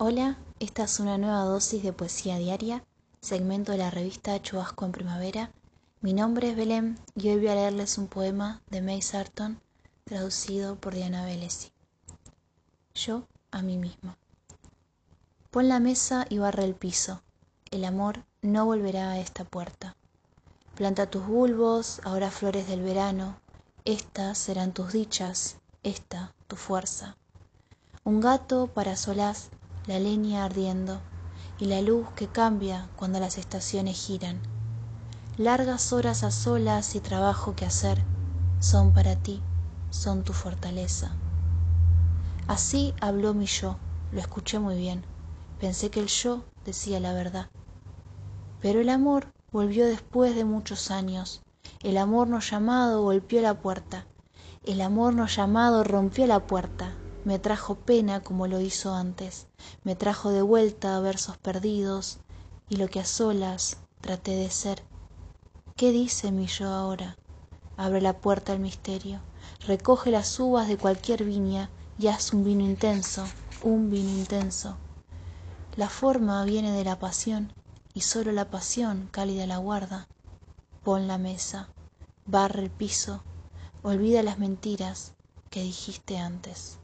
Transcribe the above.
Hola, esta es una nueva dosis de poesía diaria, segmento de la revista Chubasco en Primavera. Mi nombre es Belén y hoy voy a leerles un poema de May Sarton, traducido por Diana Velesi. Yo a mí misma. Pon la mesa y barre el piso. El amor no volverá a esta puerta. Planta tus bulbos, ahora flores del verano. Estas serán tus dichas, esta tu fuerza. Un gato para solaz la leña ardiendo y la luz que cambia cuando las estaciones giran. Largas horas a solas y trabajo que hacer son para ti, son tu fortaleza. Así habló mi yo, lo escuché muy bien. Pensé que el yo decía la verdad. Pero el amor volvió después de muchos años. El amor no llamado golpeó la puerta. El amor no llamado rompió la puerta me trajo pena como lo hizo antes, me trajo de vuelta versos perdidos y lo que a solas traté de ser. ¿Qué dice mi yo ahora? Abre la puerta al misterio, recoge las uvas de cualquier viña y haz un vino intenso, un vino intenso. La forma viene de la pasión y solo la pasión cálida la guarda. Pon la mesa, barre el piso, olvida las mentiras que dijiste antes.